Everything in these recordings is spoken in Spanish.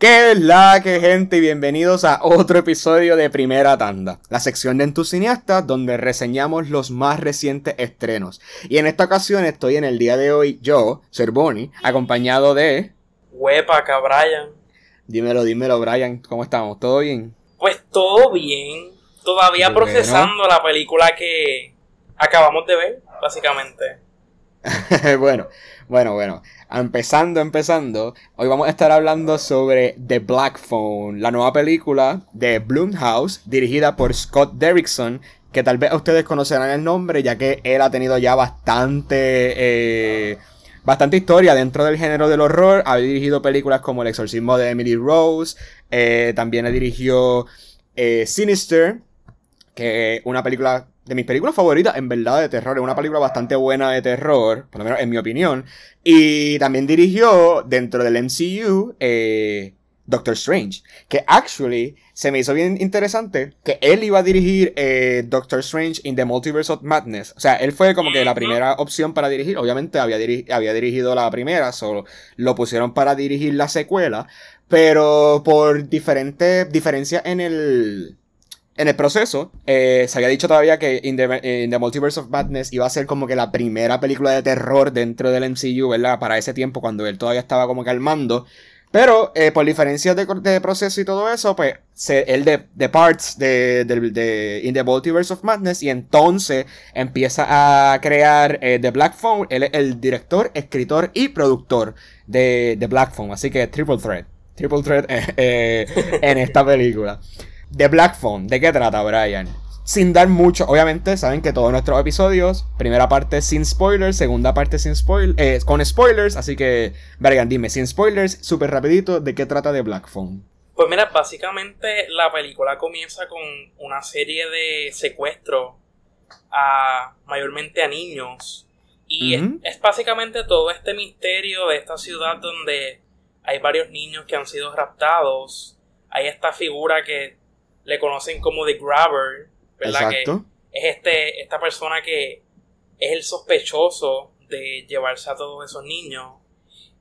¿Qué es la que gente? Y bienvenidos a otro episodio de Primera Tanda, la sección de entusiastas donde reseñamos los más recientes estrenos. Y en esta ocasión estoy en el día de hoy, yo, Ser Bonnie, acompañado de... Huepa acá, Brian. Dímelo, dímelo, Brian, ¿cómo estamos? ¿Todo bien? Pues todo bien. Todavía procesando la película que acabamos de ver, básicamente. bueno, bueno, bueno. Empezando, empezando, hoy vamos a estar hablando sobre The Black Phone, la nueva película de Blumhouse, dirigida por Scott Derrickson, que tal vez ustedes conocerán el nombre, ya que él ha tenido ya bastante, eh, bastante historia dentro del género del horror. Ha dirigido películas como El exorcismo de Emily Rose, eh, también ha dirigido eh, Sinister, que es una película de mis películas favoritas, en verdad, de terror. Es una película bastante buena de terror, por lo menos en mi opinión. Y también dirigió dentro del MCU eh, Doctor Strange. Que actually se me hizo bien interesante que él iba a dirigir eh, Doctor Strange in the Multiverse of Madness. O sea, él fue como que la primera opción para dirigir. Obviamente había, había dirigido la primera, solo lo pusieron para dirigir la secuela. Pero por diferentes diferencias en el en el proceso, eh, se había dicho todavía que In the, Multiverse of Madness iba a ser como que la primera película de terror dentro del MCU, ¿verdad? Para ese tiempo, cuando él todavía estaba como que al mando. Pero eh, por diferencias de, proceso y todo eso, pues él de, parts de, de, In the Multiverse of Madness y entonces empieza a crear eh, The Black Phone. Él es el director, escritor y productor de The Black Phone. Así que triple threat. Triple threat en esta película. The Black Phone, ¿de qué trata, Brian? Sin dar mucho, obviamente saben que todos nuestros episodios, primera parte sin spoilers, segunda parte sin spoilers, eh, con spoilers, así que, Brian, dime, sin spoilers, súper rapidito, ¿de qué trata The Black Phone? Pues mira, básicamente la película comienza con una serie de secuestros a mayormente a niños. Y es, básicamente todo este misterio de esta ciudad donde hay varios niños que han sido raptados. Hay esta figura que le conocen como The Grabber, ¿verdad? Exacto. Que es este, esta persona que es el sospechoso de llevarse a todos esos niños.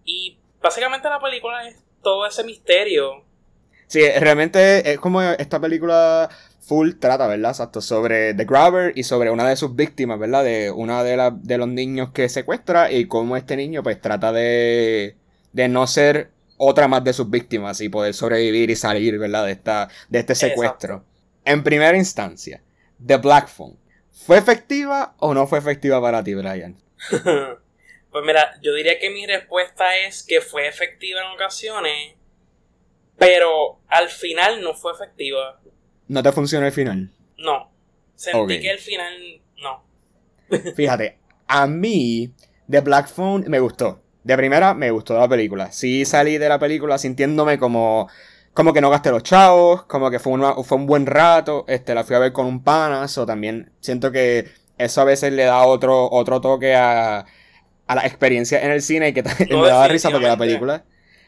Y básicamente la película es todo ese misterio. Sí, realmente es como esta película full trata, ¿verdad? Exacto, sobre The Grabber y sobre una de sus víctimas, ¿verdad? De una de, de los niños que secuestra y cómo este niño pues trata de, de no ser otra más de sus víctimas y poder sobrevivir y salir, ¿verdad? De, esta, de este secuestro. En primera instancia, The Black Phone. ¿Fue efectiva o no fue efectiva para ti, Brian? pues mira, yo diría que mi respuesta es que fue efectiva en ocasiones, pero al final no fue efectiva. ¿No te funcionó el final? No. Sentí que el final no. Fíjate, a mí The Black Phone me gustó de primera me gustó la película. Sí salí de la película sintiéndome como, como que no gasté los chavos, como que fue, fue un buen rato. Este, la fui a ver con un panas, o también siento que eso a veces le da otro, otro toque a, a la experiencia en el cine y que me daba risa porque la película,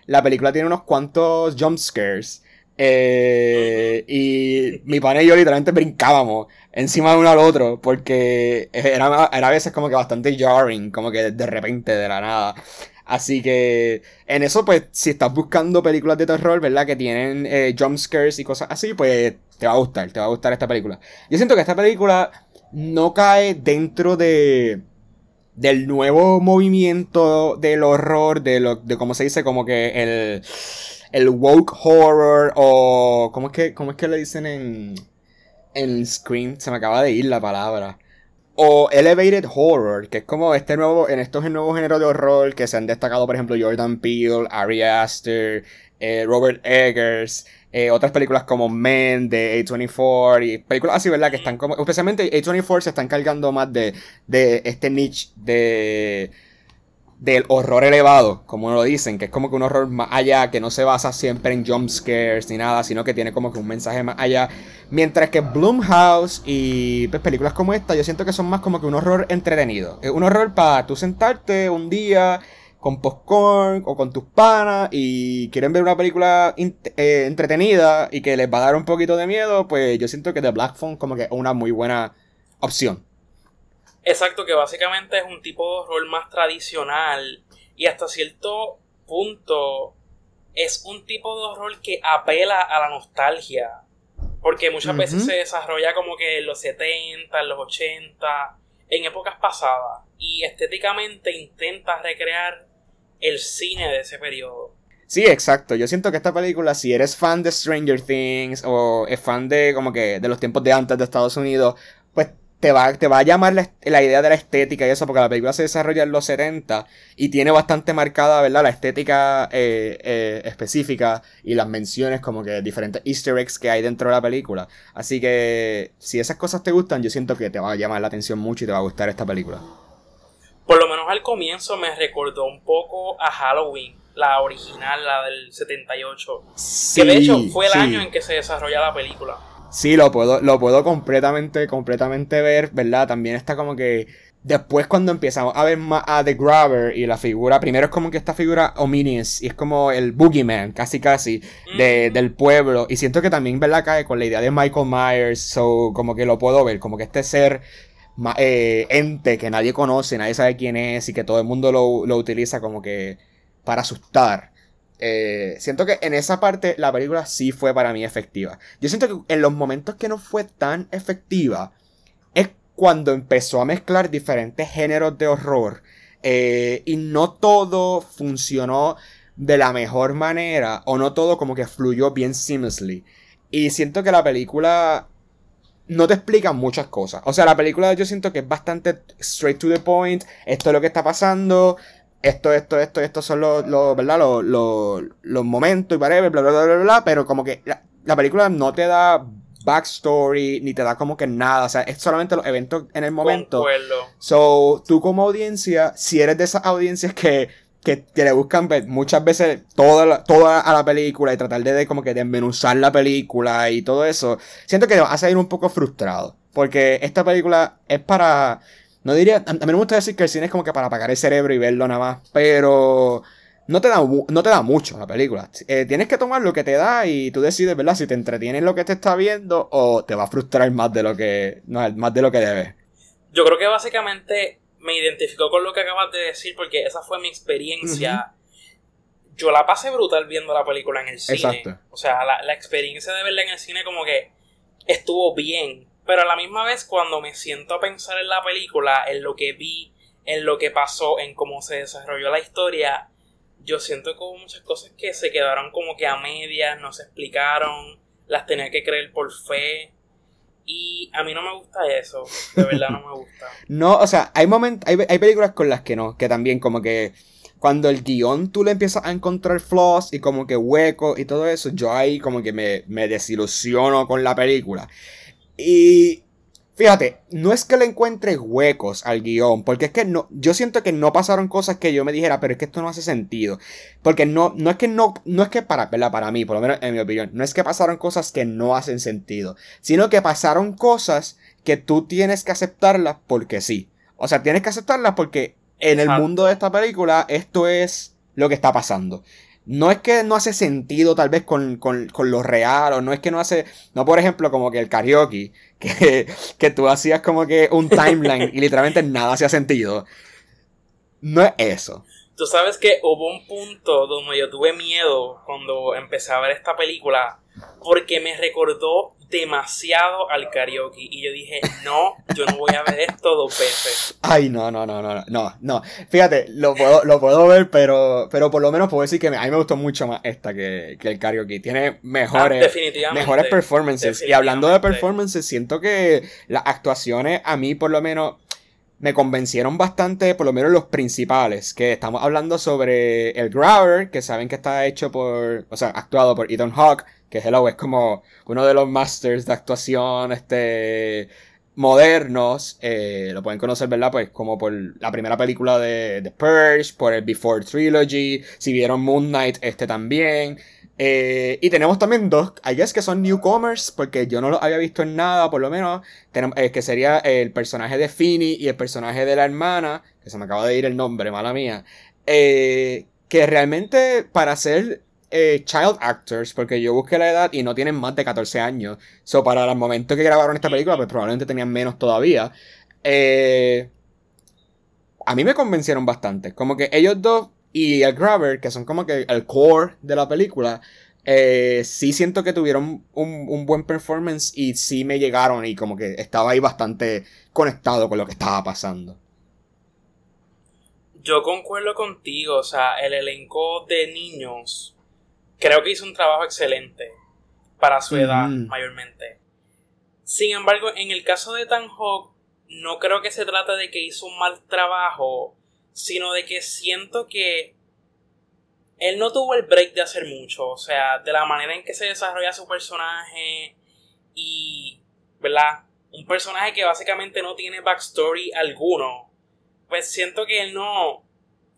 la película tiene unos cuantos jump scares. Eh, y mi pana y yo literalmente brincábamos encima de uno al otro porque era, era a veces como que bastante jarring, como que de repente, de la nada. Así que en eso, pues, si estás buscando películas de terror, ¿verdad? Que tienen eh, jump scares y cosas así, pues te va a gustar, te va a gustar esta película. Yo siento que esta película no cae dentro de del nuevo movimiento del horror, de lo, de cómo se dice, como que el, el woke horror, o ¿cómo es que, cómo es que le dicen en, en Scream? Se me acaba de ir la palabra o elevated horror, que es como este nuevo, en estos nuevos géneros de horror que se han destacado, por ejemplo, Jordan Peele, Ari Aster, eh, Robert Eggers, eh, otras películas como Men de A24 y películas así, ¿verdad? Que están como, especialmente A24 se están cargando más de, de este niche de del horror elevado, como lo dicen, que es como que un horror más allá, que no se basa siempre en jump scares ni nada, sino que tiene como que un mensaje más allá. Mientras que Bloomhouse y pues, películas como esta, yo siento que son más como que un horror entretenido. Es un horror para tú sentarte un día con popcorn o con tus panas y quieren ver una película eh, entretenida y que les va a dar un poquito de miedo, pues yo siento que The Black Phone como que es una muy buena opción. Exacto, que básicamente es un tipo de rol más tradicional y hasta cierto punto es un tipo de horror que apela a la nostalgia. Porque muchas veces se desarrolla como que en los 70, en los 80, en épocas pasadas. Y estéticamente intenta recrear el cine de ese periodo. Sí, exacto. Yo siento que esta película, si eres fan de Stranger Things o es fan de como que de los tiempos de antes de Estados Unidos, te va, te va a llamar la, idea de la estética y eso, porque la película se desarrolla en los 70 y tiene bastante marcada, ¿verdad? La estética eh, eh, específica y las menciones como que diferentes easter eggs que hay dentro de la película. Así que si esas cosas te gustan, yo siento que te va a llamar la atención mucho y te va a gustar esta película. Por lo menos al comienzo me recordó un poco a Halloween, la original, la del 78. que de hecho fue el año en que se desarrolla la película. Sí, lo puedo, lo puedo completamente, completamente ver, ¿verdad? También está como que después cuando empezamos a ver más a The Grabber y la figura, primero es como que esta figura ominous y es como el boogeyman, casi casi, de, del pueblo. Y siento que también, ¿verdad? Cae con la idea de Michael Myers, so como que lo puedo ver, como que este ser eh, ente que nadie conoce, nadie sabe quién es y que todo el mundo lo, lo utiliza como que para asustar. Eh, siento que en esa parte la película sí fue para mí efectiva. Yo siento que en los momentos que no fue tan efectiva es cuando empezó a mezclar diferentes géneros de horror eh, y no todo funcionó de la mejor manera o no todo como que fluyó bien seamlessly. Y siento que la película no te explica muchas cosas. O sea, la película yo siento que es bastante straight to the point. Esto es lo que está pasando esto, esto, esto, estos son los, los ¿verdad? Los, los, los momentos y whatever, bla, bla, bla, bla, bla, pero como que la, película no te da backstory, ni te da como que nada, o sea, es solamente los eventos en el momento. Concuerdo. So, tú como audiencia, si eres de esas audiencias que, que, le buscan ver muchas veces toda, toda a la película y tratar de, de como que desmenuzar la película y todo eso, siento que vas a ir un poco frustrado, porque esta película es para no diría, a, mí me gusta decir que el cine es como que para apagar el cerebro y verlo nada más, pero no te da, no te da mucho la película. Eh, tienes que tomar lo que te da y tú decides, ¿verdad? Si te entretienes lo que te está viendo o te va a frustrar más de lo que, no, más de lo que debes. Yo creo que básicamente me identificó con lo que acabas de decir porque esa fue mi experiencia. Yo la pasé brutal viendo la película en el cine. Exacto. O sea, la, la experiencia de verla en el cine como que estuvo bien. Pero a la misma vez, cuando me siento a pensar en la película, en lo que vi, en lo que pasó, en cómo se desarrolló la historia, yo siento como muchas cosas que se quedaron como que a medias, no se explicaron, las tenía que creer por fe. Y a mí no me gusta eso, de verdad no me gusta. no, o sea, hay momentos, hay, hay películas con las que no, que también como que cuando el guion tú le empiezas a encontrar flaws y como que huecos y todo eso, yo ahí como que me, me desilusiono con la película. Y fíjate, no es que le encuentre huecos al guion, porque es que no, yo siento que no pasaron cosas que yo me dijera, pero es que esto no hace sentido. Porque no, no es que no, no es que para, para mí, por lo menos en mi opinión, no es que pasaron cosas que no hacen sentido, sino que pasaron cosas que tú tienes que aceptarlas porque sí. O sea, tienes que aceptarlas porque en el mundo de esta película esto es lo que está pasando no es que no hace sentido tal vez con, con, con, lo real, o no es que no hace, no por ejemplo como que el karaoke, que, que tú hacías como que un timeline y literalmente nada hacía sentido. No es eso. Tú sabes que hubo un punto donde yo tuve miedo cuando empecé a ver esta película porque me recordó demasiado al karaoke. Y yo dije, no, yo no voy a ver esto dos veces. Ay, no, no, no, no, no, no. Fíjate, lo puedo, lo puedo ver, pero, pero por lo menos puedo decir que a mí me gustó mucho más esta que, que el karaoke. Tiene mejores, ah, mejores performances. Y hablando de performances, siento que las actuaciones a mí por lo menos me convencieron bastante, por lo menos los principales, que estamos hablando sobre el Growler, que saben que está hecho por, o sea, actuado por Ethan Hawke, que Hello es como uno de los masters de actuación este modernos, eh, lo pueden conocer, ¿verdad? Pues como por la primera película de The Purge, por el Before Trilogy, si vieron Moon Knight, este también. Eh, y tenemos también dos, I guess que son newcomers, porque yo no los había visto en nada, por lo menos, eh, que sería el personaje de Finny y el personaje de la hermana, que se me acaba de ir el nombre, mala mía, que realmente para ser eh, child actors, porque yo busqué la edad y no tienen más de 14 años. So, para el momento que grabaron esta película, pues probablemente tenían menos todavía. Eh, a mí me convencieron bastante. Como que ellos dos y el Grabber, que son como que el core de la película, eh, sí siento que tuvieron un, un, buen performance y sí me llegaron y como que estaba ahí bastante conectado con lo que estaba pasando. Yo concuerdo contigo, o sea, el elenco de niños creo que hizo un trabajo excelente para su edad mayormente. Sin embargo, en el caso de Tan Hawk, no creo que se trate de que hizo un mal trabajo, sino de que siento que él no tuvo el break de hacer mucho, o sea, de la manera en que se desarrolla su personaje y, ¿verdad? Un personaje que básicamente no tiene backstory alguno, pues siento que él no...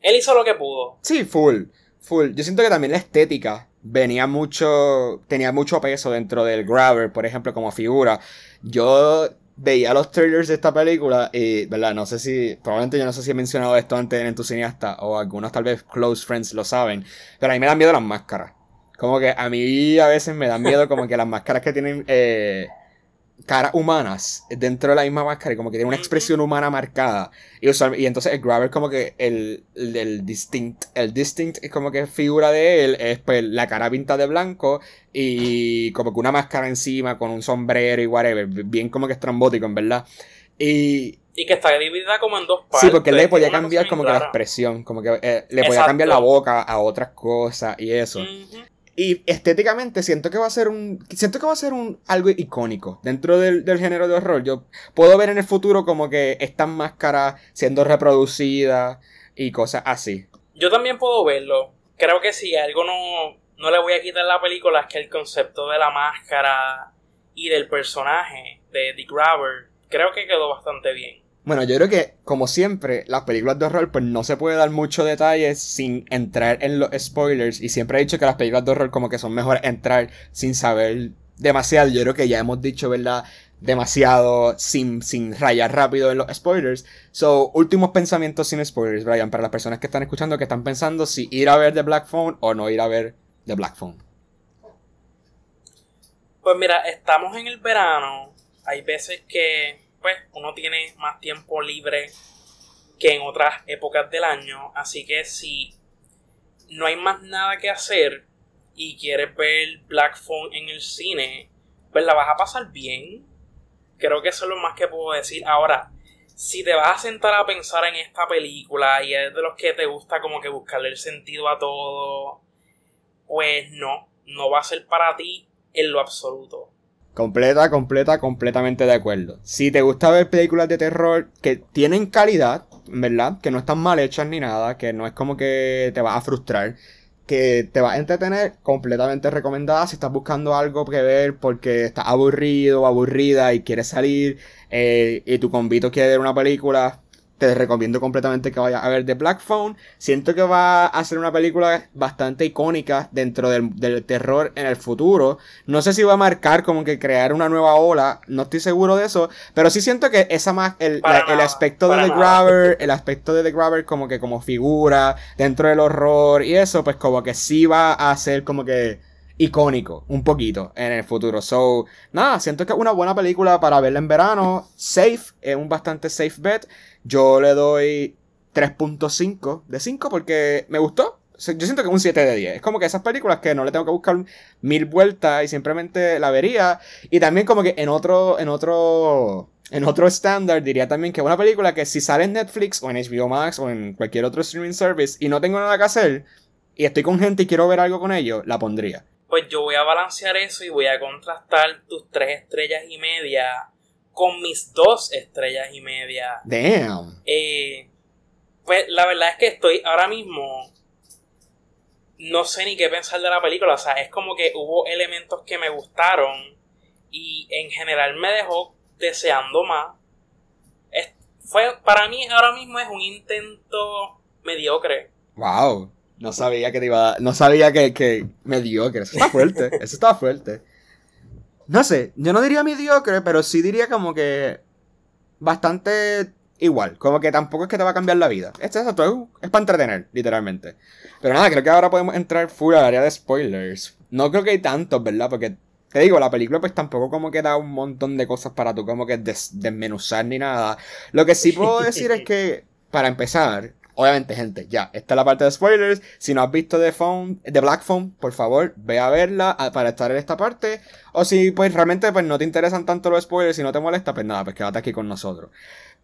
Él hizo lo que pudo. Sí, full, full. Yo siento que también la estética venía mucho, tenía mucho peso dentro del Grabber, por ejemplo, como figura. Yo veía los trailers de esta película y, ¿verdad? No sé si, probablemente yo no sé si he mencionado esto antes en Entusiasta o algunos tal vez close friends lo saben, pero a mí me dan miedo las máscaras. Como que a mí a veces me dan miedo como que las máscaras que tienen eh, caras humanas dentro de la misma máscara y como que tiene una expresión humana marcada. Y, y entonces el Grabber como que el, el, distinct, el distinct es como que figura de él es pues la cara pintada de blanco y como que una máscara encima con un sombrero y whatever, bien como que estrambótico en verdad. Y, y que está dividida como en dos partes. Sí, porque le podía cambiar como que la expresión, como que eh, le podía cambiar la boca a otras cosas y eso. Y estéticamente siento que va a ser un. Siento que va a ser un algo icónico dentro del, género de horror. Yo puedo ver en el futuro como que estas máscaras siendo reproducidas y cosas así. Yo también puedo verlo. Creo que si algo no, no le voy a quitar la película es que el concepto de la máscara y del personaje de The Grabber creo que quedó bastante bien. Bueno, yo creo que, como siempre, las películas de horror, pues no se puede dar mucho detalle sin entrar en los spoilers. Y siempre he dicho que las películas de horror, como que son mejor entrar sin saber demasiado. Yo creo que ya hemos dicho, ¿verdad? Demasiado sin, sin rayar rápido en los spoilers. So, últimos pensamientos sin spoilers, Brian, para las personas que están escuchando, que están pensando si ir a ver The Black Phone o no ir a ver The Black Phone. Pues mira, estamos en el verano. Hay veces que pues uno tiene más tiempo libre que en otras épocas del año. Así que si no hay más nada que hacer y quieres ver Black Phone en el cine, pues la vas a pasar bien. Creo que eso es lo más que puedo decir. Ahora, si te vas a sentar a pensar en esta película y es de los que te gusta como que buscarle el sentido a todo, pues no, no va a ser para ti en lo absoluto. Completa, completa, completamente de acuerdo. Si te gusta ver películas de terror que tienen calidad, ¿verdad? Que no están mal hechas ni nada, que no es como que te va a frustrar, que te va a entretener, completamente recomendada si estás buscando algo que ver porque estás aburrido o aburrida y quieres salir eh, y tu convito quiere ver una película, te recomiendo completamente que vayas a ver The Black Phone. Siento que va a ser una película bastante icónica dentro del, terror en el futuro. No sé si va a marcar como que crear una nueva ola, no estoy seguro de eso, pero sí siento que esa más, el, aspecto de The Grabber, el aspecto de The Grabber como que como figura dentro del horror y eso, pues como que sí va a ser como que icónico, un poquito, en el futuro. So, nada, siento que es una buena película para verla en verano. Safe, es un bastante safe bet. Yo le doy 3.5 de 5 porque me gustó. Yo siento que es un 7 de 10. Es como que esas películas que no le tengo que buscar mil vueltas y simplemente la vería. Y también como que en otro, en otro, en otro estándar diría también que una película que si sale en Netflix o en HBO Max o en cualquier otro streaming service y no tengo nada que hacer y estoy con gente y quiero ver algo con ellos, la pondría pues yo voy a balancear eso y voy a contrastar tus tres estrellas y media con mis dos estrellas y media. Damn. Eh, pues la verdad es que estoy ahora mismo. No sé ni qué pensar de la película. O sea, es como que hubo elementos que me gustaron. Y en general me dejó deseando más. fue, para mí ahora mismo es un intento mediocre. Wow. No sabía que te iba a... No sabía que, que mediocre. Eso está fuerte. Eso está fuerte. No sé, yo no diría mediocre, pero sí diría como que bastante igual. Como que tampoco es que te va a cambiar la vida. Este es, es para entretener, literalmente. Pero nada, creo que ahora podemos entrar full al área de spoilers. No creo que hay tantos, ¿verdad? Porque te digo, la película pues tampoco como que da un montón de cosas para tú como que desmenuzar ni nada. Lo que sí puedo decir es que, para empezar, Obviamente, gente, ya, esta es la parte de spoilers. Si no has visto The Phone, The Black Phone, por favor, ve a verla para estar en esta parte. O si pues realmente pues no te interesan tanto los spoilers y no te molesta, pues nada, pues quédate aquí con nosotros.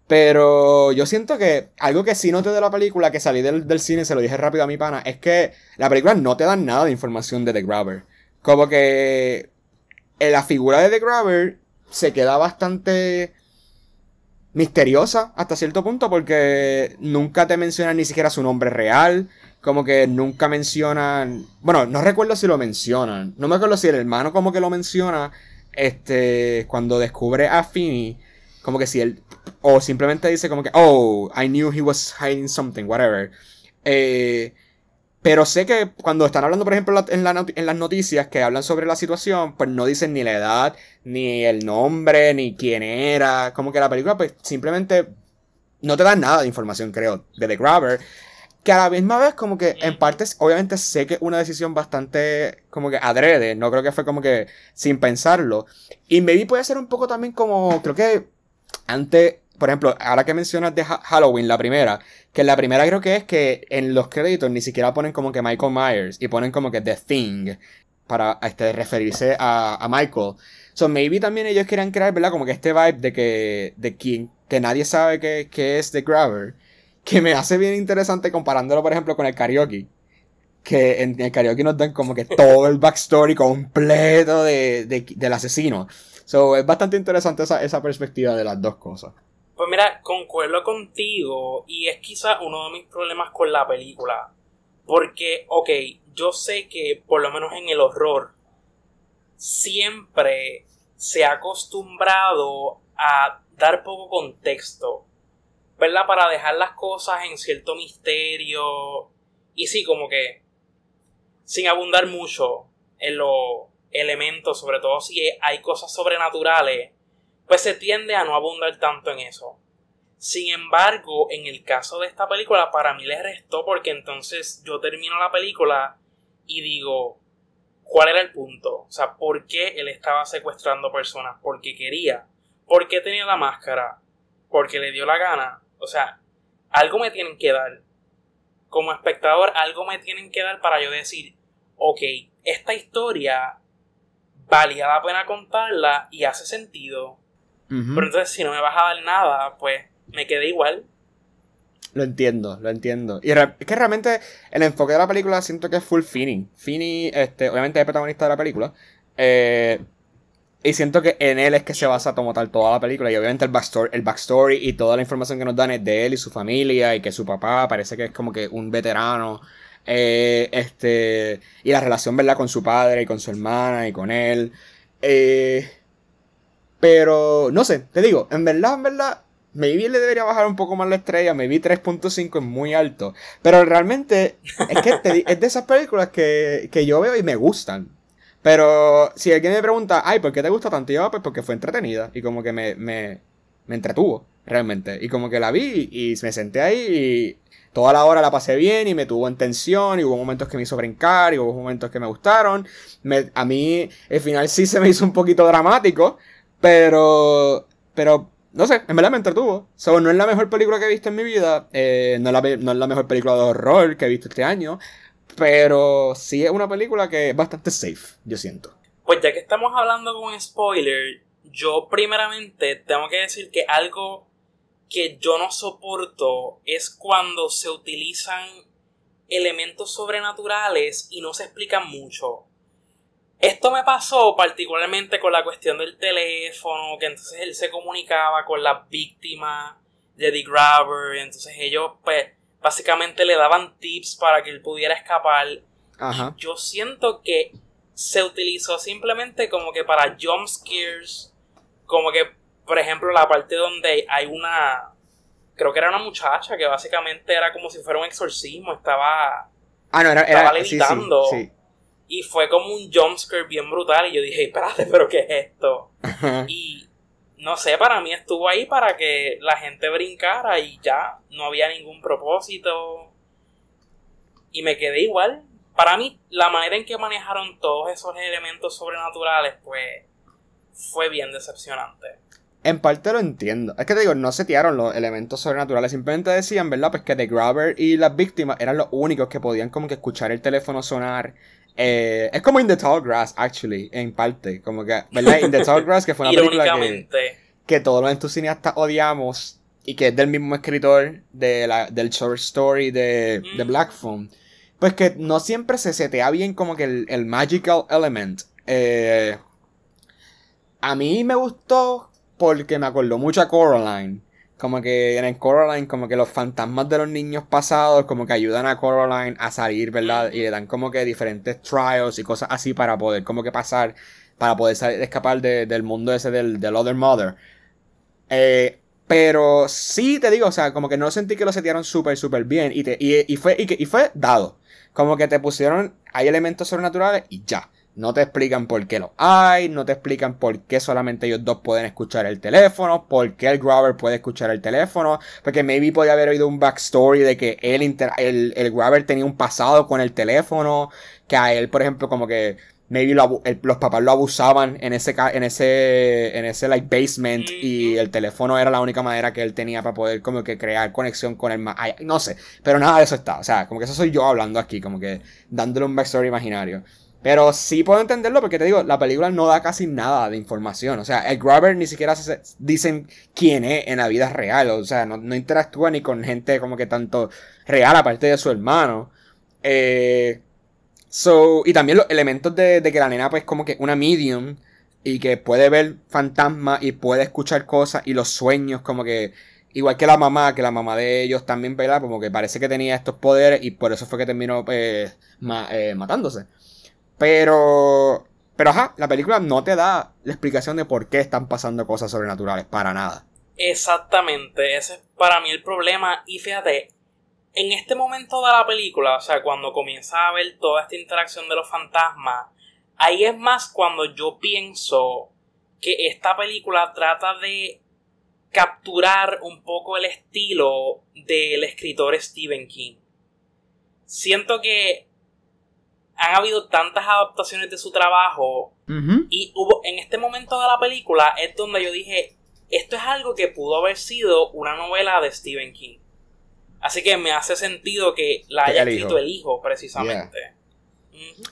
Pero yo siento que algo que sí noté de la película, que salí del, del cine, se lo dije rápido a mi pana, es que la película no te da nada de información de The Grabber. Como que en la figura de The Grabber se queda bastante misteriosa hasta cierto punto porque nunca te mencionan ni siquiera su nombre real. Como que nunca mencionan. Bueno, no recuerdo si lo mencionan. No me acuerdo si el hermano como que lo menciona. Este. Cuando descubre a Finny. Como que si él. O simplemente dice como que. Oh, I knew he was hiding something, whatever. Eh, pero sé que cuando están hablando, por ejemplo, en, las noticias que hablan sobre la situación, pues no dicen ni la edad, ni el nombre, ni quién era. Como que la película, pues simplemente no te da nada de información, creo, de The Grabber. Que a la misma vez, como que en partes, obviamente sé que es una decisión bastante, como que adrede. No creo que fue como que sin pensarlo. Y maybe puede ser un poco también como, creo que antes por ejemplo, ahora que mencionas de Halloween, la primera, que la primera creo que es que en los créditos ni siquiera ponen como que Michael Myers y ponen como que The Thing para este, referirse a, Michael. So maybe también ellos quieran crear, ¿verdad? Como que este vibe de que, de quien, que nadie sabe que, es The Grabber, que me hace bien interesante comparándolo, por ejemplo, con el karaoke. Que en, el karaoke nos dan como que todo el backstory completo de, del asesino. So es bastante interesante esa, esa perspectiva de las dos cosas. Pues mira, concuerdo contigo y es quizá uno de mis problemas con la película. Porque, ok, yo sé que por lo menos en el horror siempre se ha acostumbrado a dar poco contexto, ¿verdad? Para dejar las cosas en cierto misterio y sí, como que sin abundar mucho en los elementos, sobre todo si hay cosas sobrenaturales pues se tiende a no abundar tanto en eso. Sin embargo, en el caso de esta película, para mí le restó porque entonces yo termino la película y digo, ¿cuál era el punto? O sea, ¿por qué él estaba secuestrando personas? Porque quería. ¿Por qué tenía la máscara? Porque le dio la gana. O sea, algo me tienen que dar. Como espectador, algo me tienen que dar para yo decir, ok, esta historia valía la pena contarla y hace sentido. Pero entonces, si no me vas a dar nada, pues me quedé igual. Lo entiendo, lo entiendo. Y es que realmente el enfoque de la película siento que es full Finney. Finney, este, obviamente es el protagonista de la película. Eh, y siento que en él es que se basa como tal toda la película. Y obviamente el backstory, el backstory y toda la información que nos dan es de él y su familia. Y que su papá parece que es como que un veterano. Eh, este. Y la relación, ¿verdad? Con su padre y con su hermana y con él. Eh, pero, no sé, te digo, en verdad, en verdad, maybe le debería bajar un poco más la estrella, maybe 3.5 es muy alto. Pero realmente, es que es de esas películas que, que yo veo y me gustan. Pero si alguien me pregunta, ay, ¿por qué te gusta tanto? Yo, pues porque fue entretenida y como que me, me, me entretuvo, realmente. Y como que la vi y me senté ahí y toda la hora la pasé bien y me tuvo en tensión y hubo momentos que me hizo brincar y hubo momentos que me gustaron. A mí el final sí se me hizo un poquito dramático, pero, pero, no sé, en verdad me entretuvo. So, no es la mejor película que he visto en mi vida. Eh, no, es la, no es la mejor película de horror que he visto este año. Pero sí es una película que es bastante safe, yo siento. Pues ya que estamos hablando con spoiler, yo primeramente tengo que decir que algo que yo no soporto es cuando se utilizan elementos sobrenaturales y no se explican mucho. Esto me pasó particularmente con la cuestión del teléfono, que entonces él se comunicaba con las víctimas de The Grabber, y entonces ellos pues básicamente le daban tips para que él pudiera escapar. Ajá. yo siento que se utilizó simplemente como que para jump scares, como que por ejemplo la parte donde hay una creo que era una muchacha que básicamente era como si fuera un exorcismo, estaba Ah, no, era, estaba levitando. sí. Y fue como un jumpscare bien brutal. Y yo dije, espérate, pero ¿qué es esto? y no sé, para mí estuvo ahí para que la gente brincara y ya no había ningún propósito. Y me quedé igual. Para mí, la manera en que manejaron todos esos elementos sobrenaturales, pues, fue bien decepcionante. En parte lo entiendo. Es que te digo, no setearon los elementos sobrenaturales. Simplemente decían, ¿verdad? Pues que The Grabber y las víctimas eran los únicos que podían como que escuchar el teléfono sonar. Eh, es como In the Tall Grass, actually, en parte. Como que, ¿verdad? In the Tall Grass, que fue una película que, que todos los entusiastas odiamos y que es del mismo escritor de la, del short story de, de mm. Black Phone. Pues que no siempre se setea bien como que el, el magical element. Eh, a mí me gustó porque me acordó mucho a Coraline. Como que en Coraline, como que los fantasmas de los niños pasados, como que ayudan a Coraline a salir, ¿verdad? Y le dan como que diferentes trials y cosas así para poder como que pasar, para poder salir, escapar del mundo ese del, del Other Mother. Eh, pero sí te digo, o sea, como que no sentí que lo setearon súper, súper bien. Y, te, y, fue, y, y fue dado. Como que te pusieron, hay elementos sobrenaturales y ya. No te explican por qué lo hay, no te explican por qué solamente ellos dos pueden escuchar el teléfono, por qué el Grabber puede escuchar el teléfono, porque maybe podía haber oído un backstory de que él el, el Grabber tenía un pasado con el teléfono, que a él, por ejemplo, como que maybe los papás lo abusaban en ese en ese en ese like basement y el teléfono era la única manera que él tenía para poder como que crear conexión con el no sé pero nada de eso está o sea como que eso soy yo hablando aquí como que dándole un backstory imaginario pero sí puedo entenderlo porque te digo, la película no da casi nada de información. O sea, el Grabber ni siquiera se dicen quién es en la vida real. O sea, no, interactúa ni con gente como que tanto real aparte de su hermano. Eh, so, y también los elementos de, que la nena pues como que una medium y que puede ver fantasmas y puede escuchar cosas y los sueños como que igual que la mamá, que la mamá de ellos también, ¿verdad? Como que parece que tenía estos poderes y por eso fue que terminó pues, eh, matándose. Pero. Pero ajá, la película no te da la explicación de por qué están pasando cosas sobrenaturales, para nada. Exactamente, ese es para mí el problema. Y fíjate, en este momento de la película, o sea, cuando comienza a ver toda esta interacción de los fantasmas, ahí es más cuando yo pienso que esta película trata de capturar un poco el estilo del escritor Stephen King. Siento que han habido tantas adaptaciones de su trabajo y hubo en este momento de la película es donde yo dije esto es algo que pudo haber sido una novela de Stephen King así que me hace sentido que la haya escrito el hijo precisamente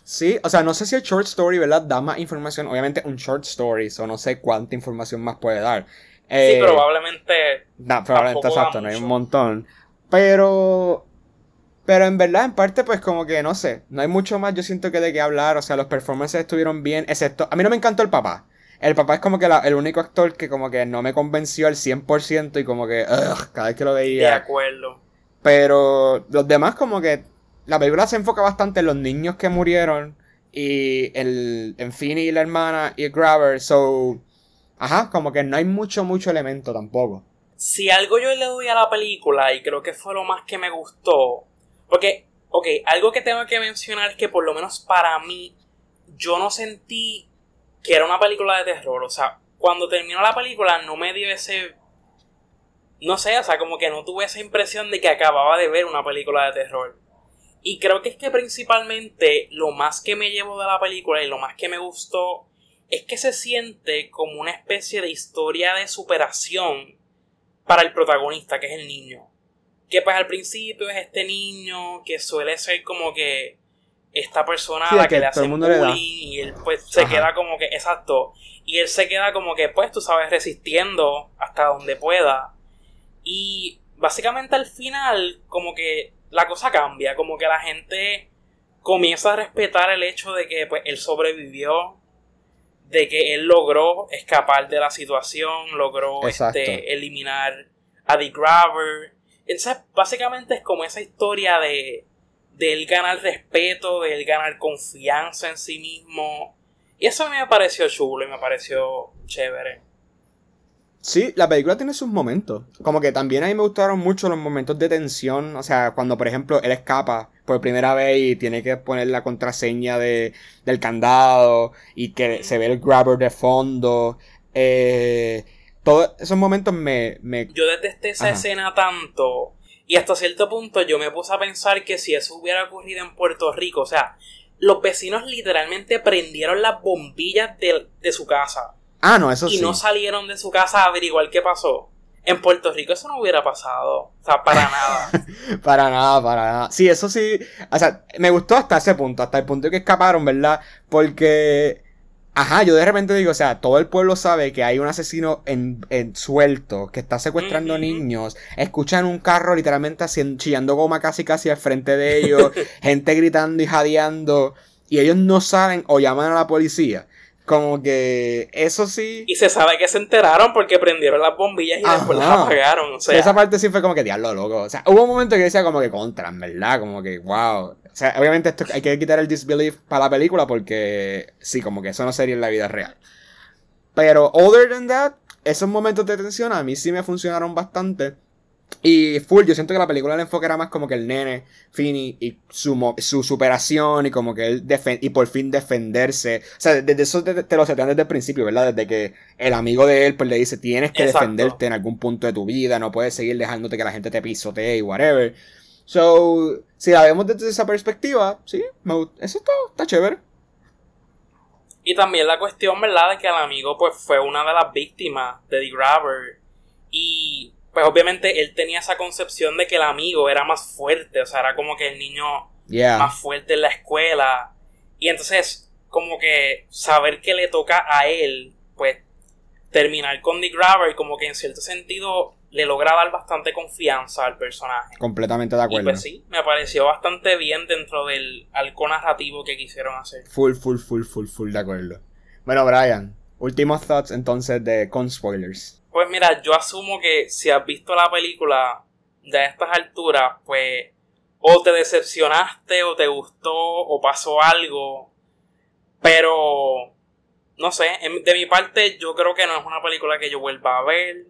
Sí, o sea, no sé si el short story, ¿verdad? Da más información. Obviamente un short story, o no sé cuánta información más puede dar. sí, eh, probablemente. No, probablemente exacto, no hay un montón. Pero pero en verdad, en parte, pues como que no sé. No hay mucho más, yo siento que de qué hablar. O sea, los performances estuvieron bien, excepto. A mí no me encantó el papá. El papá es como que el único actor que como que no me convenció al 100% y como que cada vez que lo veía. De acuerdo. Pero los demás como que la película se enfoca bastante en los niños que murieron y el, en Finny y la hermana y el Grabber. So, ajá, como que no hay mucho, mucho elemento tampoco. Si algo yo le doy a la película y creo que fue lo más que me gustó porque, ok, algo que tengo que mencionar es que por lo menos para mí, yo no sentí que era una película de terror. O sea, cuando terminó la película no me dio ese... No sé, o sea, como que no tuve esa impresión de que acababa de ver una película de terror. Y creo que es que principalmente lo más que me llevo de la película y lo más que me gustó es que se siente como una especie de historia de superación para el protagonista, que es el niño que pues al principio es este niño que suele ser como que esta persona a la que, le hace bullying y él pues se queda como que, exacto, y él se queda como que pues tú sabes resistiendo hasta donde pueda. Y básicamente al final como que la cosa cambia, como que la gente comienza a respetar el hecho de que pues él sobrevivió, de que él logró escapar de la situación, logró este, eliminar a The Grabber entonces, básicamente es como esa historia de, de él ganar respeto, de él ganar confianza en sí mismo. Y eso a mí me pareció chulo y me pareció chévere. Sí, la película tiene sus momentos. Como que también a mí me gustaron mucho los momentos de tensión. O sea, cuando por ejemplo él escapa por primera vez y tiene que poner la contraseña de, del candado y que se ve el grabber de fondo. Eh, todos esos momentos me... me... Yo detesté esa escena tanto y hasta cierto punto yo me puse a pensar que si eso hubiera ocurrido en Puerto Rico, o sea, los vecinos literalmente prendieron las bombillas de, su casa. Ah, no, eso y sí. no salieron de su casa a averiguar qué pasó. En Puerto Rico eso no hubiera pasado. O sea, para nada. para nada, para nada. Sí, eso sí. O sea, me gustó hasta ese punto, hasta el punto de que escaparon, ¿verdad? Porque. Ajá, yo de repente digo, o sea, todo el pueblo sabe que hay un asesino en, en suelto que está secuestrando niños. Escuchan un carro literalmente haciendo, chillando goma casi casi al frente de ellos. gente gritando y jadeando. Y ellos no saben o llaman a la policía. Como que eso sí. Y se sabe que se enteraron porque prendieron las bombillas y después las apagaron. O sea, esa parte sí fue como que diablo, loco. O sea, hubo un momento que decía como que contra, verdad, como que wow. O sea, obviamente esto hay que quitar el disbelief para la película porque sí, como que eso no sería en la vida real. Pero other than that, esos momentos de tensión a mí sí me funcionaron bastante. Y full, yo siento que la película el enfoque era más como que el nene, Fini, y su, su superación, y como que él defen- y por fin defenderse. O sea, desde eso te, te lo setean desde el principio, ¿verdad? Desde que el amigo de él pues le dice, tienes que Exacto. defenderte en algún punto de tu vida, no puedes seguir dejándote que la gente te pisotee y whatever. So, si la vemos desde esa perspectiva, sí, eso está, está chévere. Y también la cuestión, ¿verdad? De que el amigo pues fue una de las víctimas de The Grabber. Y pues obviamente él tenía esa concepción de que el amigo era más fuerte. O sea, era como que el niño Yeah. más fuerte en la escuela. Y entonces, como que saber que le toca a él, pues terminar con The Grabber, como que en cierto sentido le logra dar bastante confianza al personaje. Completamente de Y acuerdo. pues sí, me pareció bastante bien dentro del arco narrativo que quisieron hacer. Full, full, full, full, full de acuerdo. Bueno, Brian, últimos thoughts entonces de con spoilers. Pues mira, yo asumo que si has visto la película de estas alturas, pues o te decepcionaste o te gustó o pasó algo, pero no sé, de mi parte yo creo que no es una película que yo vuelva a ver,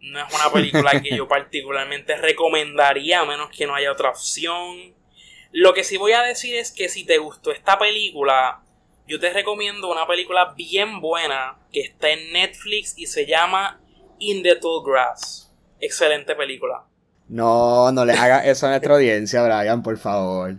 no es una película que yo particularmente recomendaría a menos que no haya otra opción. Lo que sí voy a decir es que si te gustó esta película, yo te recomiendo una película bien buena que está en Netflix y se llama In the Tall Grass. Excelente película. No, no le hagas eso a nuestra audiencia, Brian, por favor.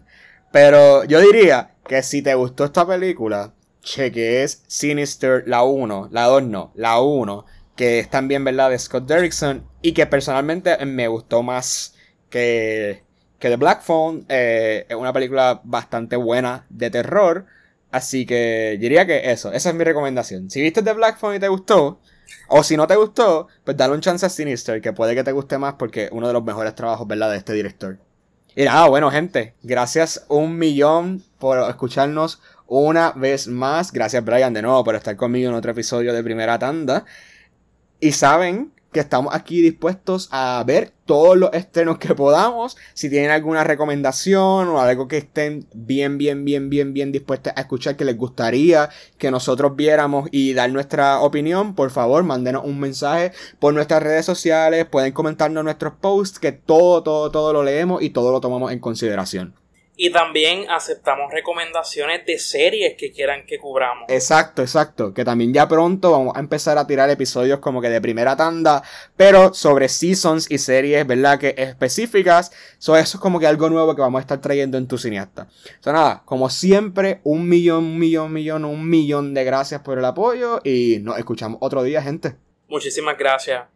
Pero yo diría que si te gustó esta película, cheques Sinister, la 1, la 2 no, la 1, que es también, ¿verdad?, de Scott Derrickson, y que personalmente me gustó más que, que The Black Phone. Eh, es una película bastante buena de terror, así que diría que eso, esa es mi recomendación. Si viste The Black Phone y te gustó, o si no te gustó, pues dale un chance a Sinister, que puede que te guste más porque uno de los mejores trabajos, ¿verdad?, de este director. Y nada, bueno, gente, gracias un millón por escucharnos una vez más. Gracias, Brian, de nuevo por estar conmigo en otro episodio de Primera Tanda. Y saben que estamos aquí dispuestos a ver todos los estrenos que podamos. Si tienen alguna recomendación o algo que estén bien, bien, bien, bien, bien dispuestos a escuchar que les gustaría que nosotros viéramos y dar nuestra opinión, por favor, mándenos un mensaje por nuestras redes sociales. Pueden comentarnos nuestros posts, que todo, todo, todo lo leemos y todo lo tomamos en consideración. Y también aceptamos recomendaciones de series que quieran que cubramos. Exacto, exacto. Que también ya pronto vamos a empezar a tirar episodios como que de primera tanda, pero sobre seasons y series, ¿verdad? Que específicas. So, eso es como que algo nuevo que vamos a estar trayendo en tu cineasta. So, nada, como siempre, un millón, un millón, un millón, un millón de gracias por el apoyo y nos escuchamos otro día, gente. Muchísimas gracias.